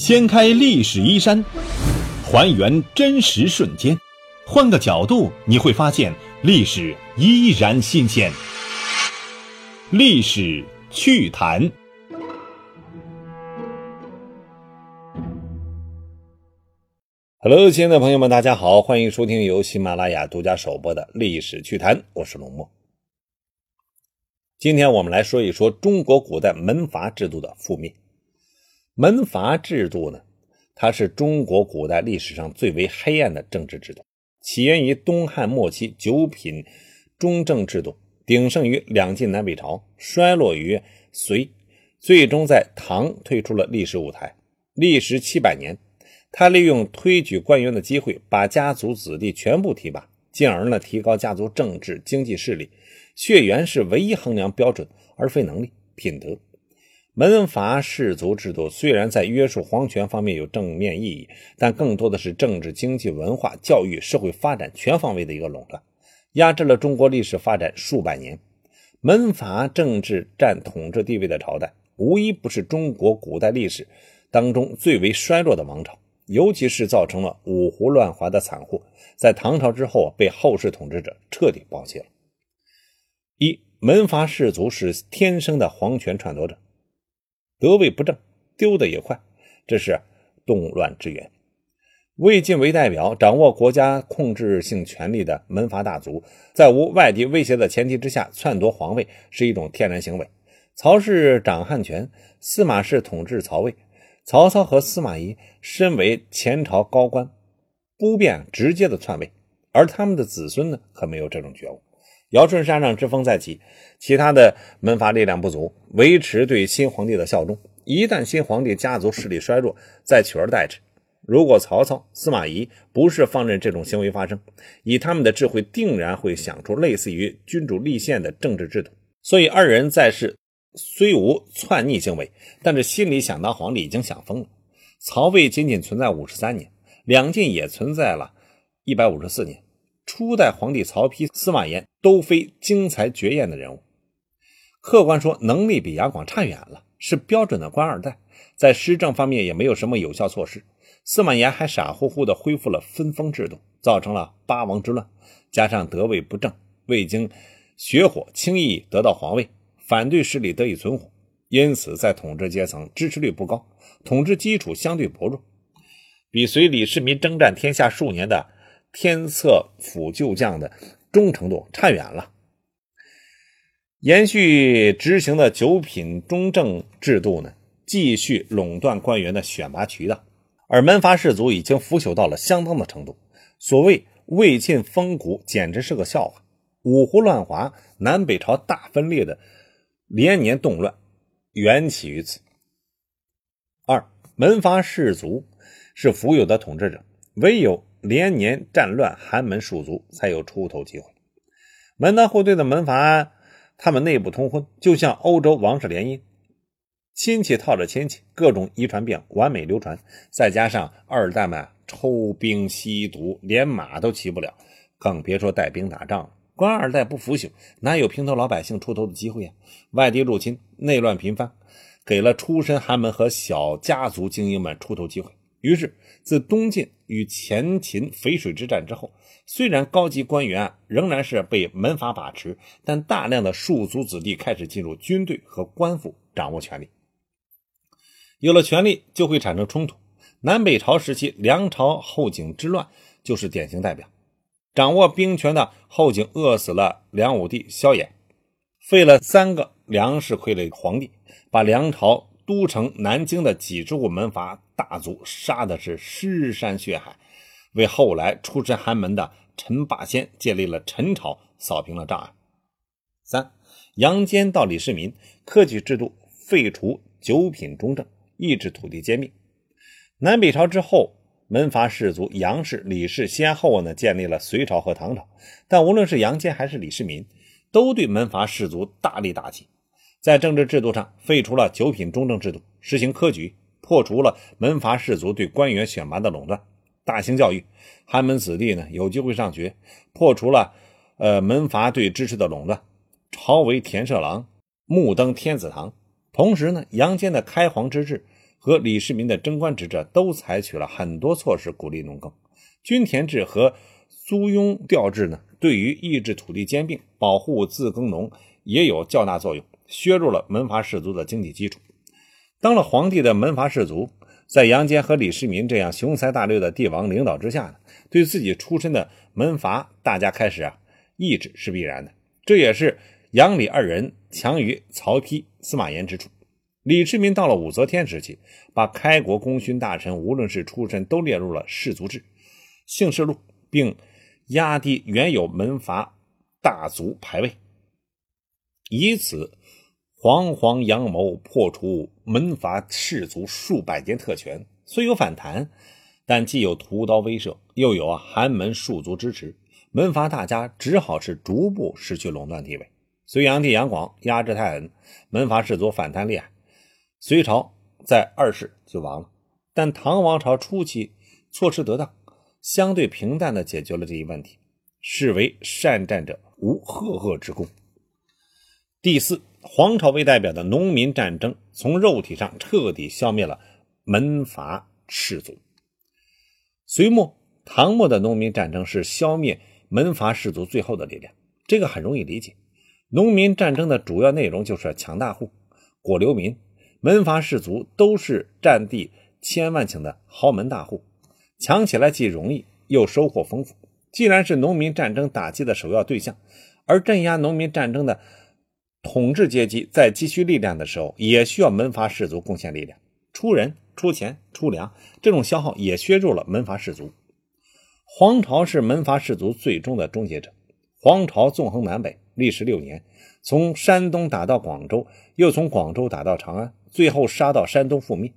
掀开历史衣衫，还原真实瞬间，换个角度你会发现历史依然新鲜。历史趣谈。Hello，亲爱的朋友们，大家好，欢迎收听由喜马拉雅独家首播的《历史趣谈》，我是龙墨。今天我们来说一说中国古代门阀制度的覆灭。门阀制度呢，它是中国古代历史上最为黑暗的政治制度，起源于东汉末期九品中正制度，鼎盛于两晋南北朝，衰落于隋，最终在唐退出了历史舞台。历时七百年，他利用推举官员的机会，把家族子弟全部提拔，进而呢提高家族政治经济势力。血缘是唯一衡量标准，而非能力、品德。门阀士族制度虽然在约束皇权方面有正面意义，但更多的是政治、经济、文化、教育、社会发展全方位的一个垄断，压制了中国历史发展数百年。门阀政治占统治地位的朝代，无一不是中国古代历史当中最为衰落的王朝，尤其是造成了五胡乱华的惨祸，在唐朝之后被后世统治者彻底抛弃了。一门阀士族是天生的皇权篡夺者，得位不正，丢的也快，这是动乱之源。魏晋为代表，掌握国家控制性权力的门阀大族，在无外敌威胁的前提之下篡夺皇位，是一种天然行为。曹氏掌汉权，司马氏统治曹魏，曹操和司马懿身为前朝高官，不便直接的篡位，而他们的子孙呢，可没有这种觉悟。尧舜山上之风再起，其他的门阀力量不足，维持对新皇帝的效忠。一旦新皇帝家族势力衰弱，再取而代之。如果曹操、司马懿不是放任这种行为发生，以他们的智慧，定然会想出类似于君主立宪的政治制度。所以二人在世虽无篡逆行为，但是心里想当皇帝已经想疯了。曹魏仅仅存在五十三年，两晋也存在了一百五十四年。初代皇帝曹丕、司马炎都非惊才绝艳的人物，客观说能力比杨广差远了，是标准的官二代，在施政方面也没有什么有效措施。司马炎还傻乎乎地恢复了分封制度，造成了八王之乱。加上得位不正，未经血火轻易得到皇位，反对势力得以存活，因此在统治阶层支持率不高，统治基础相对薄弱，比随李世民征战天下数年的。天策府旧将的忠诚度差远了。延续执行的九品中正制度呢，继续垄断官员的选拔渠道，而门阀士族已经腐朽到了相当的程度。所谓魏晋风骨，简直是个笑话。五胡乱华、南北朝大分裂的连年动乱，缘起于此。二门阀士族是腐有的统治者，唯有。连年战乱，寒门庶族才有出头机会。门当户对的门阀，他们内部通婚，就像欧洲王室联姻，亲戚套着亲戚，各种遗传病完美流传。再加上二代们抽兵吸毒，连马都骑不了，更别说带兵打仗了。官二代不腐朽，哪有平头老百姓出头的机会啊？外敌入侵，内乱频发，给了出身寒门和小家族精英们出头机会。于是，自东晋与前秦淝水之战之后，虽然高级官员仍然是被门阀把持，但大量的庶族子弟开始进入军队和官府，掌握权力。有了权力，就会产生冲突。南北朝时期，梁朝后景之乱就是典型代表。掌握兵权的后景饿死了梁武帝萧衍，废了三个粮食傀儡皇帝，把梁朝。都城南京的几十户门阀大族杀的是尸山血海，为后来出身寒门的陈霸先建立了陈朝，扫平了障碍。三杨坚到李世民，科举制度废除九品中正，抑制土地兼并。南北朝之后，门阀士族杨氏、李氏先后呢建立了隋朝和唐朝，但无论是杨坚还是李世民，都对门阀士族大力打击。在政治制度上废除了九品中正制度，实行科举，破除了门阀士族对官员选拔的垄断，大兴教育，寒门子弟呢有机会上学，破除了呃门阀对知识的垄断，朝为田舍郎，目登天子堂。同时呢，杨坚的开皇之治和李世民的贞观之治都采取了很多措施鼓励农耕。均田制和租庸调制呢，对于抑制土地兼并、保护自耕农也有较大作用，削弱了门阀士族的经济基础。当了皇帝的门阀士族，在杨坚和李世民这样雄才大略的帝王领导之下呢，对自己出身的门阀，大家开始啊抑制是必然的。这也是杨李二人强于曹丕、司马炎之处。李世民到了武则天时期，把开国功勋大臣无论是出身都列入了氏族制、姓氏录，并压低原有门阀大族排位，以此煌煌阳谋，破除门阀士族数百年特权。虽有反弹，但既有屠刀威慑，又有寒门庶族支持，门阀大家只好是逐步失去垄断地位。隋炀帝杨广压制太狠，门阀士族反弹厉害。隋朝在二世就亡了，但唐王朝初期措施得当，相对平淡地解决了这一问题，是为善战者无赫赫之功。第四，黄朝为代表的农民战争，从肉体上彻底消灭了门阀士族。隋末、唐末的农民战争是消灭门阀士族最后的力量，这个很容易理解。农民战争的主要内容就是抢大户、果流民。门阀士族都是占地千万顷的豪门大户，抢起来既容易又收获丰富。既然是农民战争打击的首要对象，而镇压农民战争的统治阶级在积蓄力量的时候，也需要门阀士族贡献力量，出人、出钱、出粮，这种消耗也削弱了门阀士族。黄巢是门阀士族最终的终结者。黄巢纵横南北，历时六年，从山东打到广州，又从广州打到长安。最后杀到山东覆灭。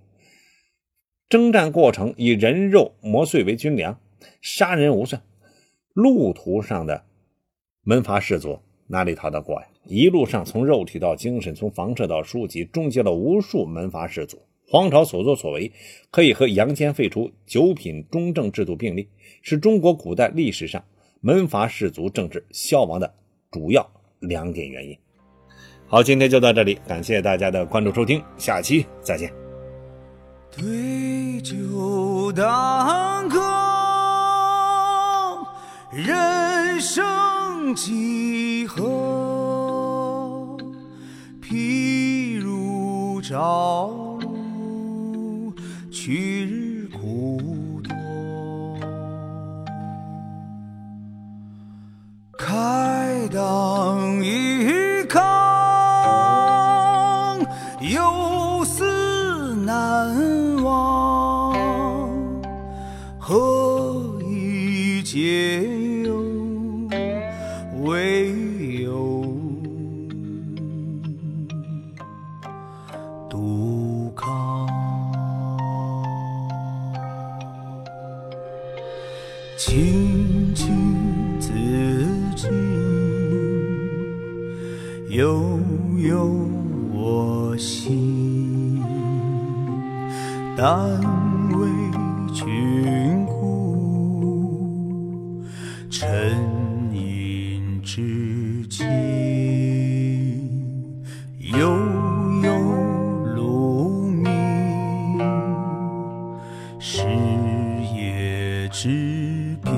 征战过程以人肉磨碎为军粮，杀人无算。路途上的门阀士族哪里逃得过呀？一路上从肉体到精神，从房舍到书籍，终结了无数门阀士族。黄巢所作所为，可以和杨坚废除九品中正制度并立，是中国古代历史上门阀士族政治消亡的主要两点原因。好，今天就到这里，感谢大家的关注收听，下期再见。对酒当歌，人生几朝露，去但为君故，沉吟至今。悠悠鹿鸣，食野之苹。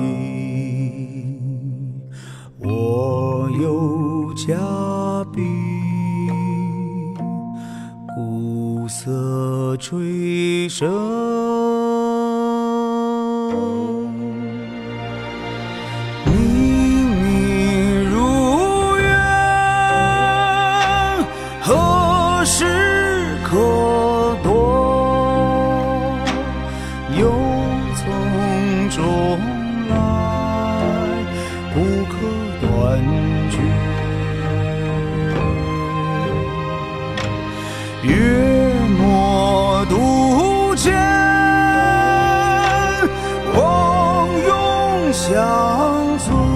我有嘉吹声，明明如愿，何时可相存。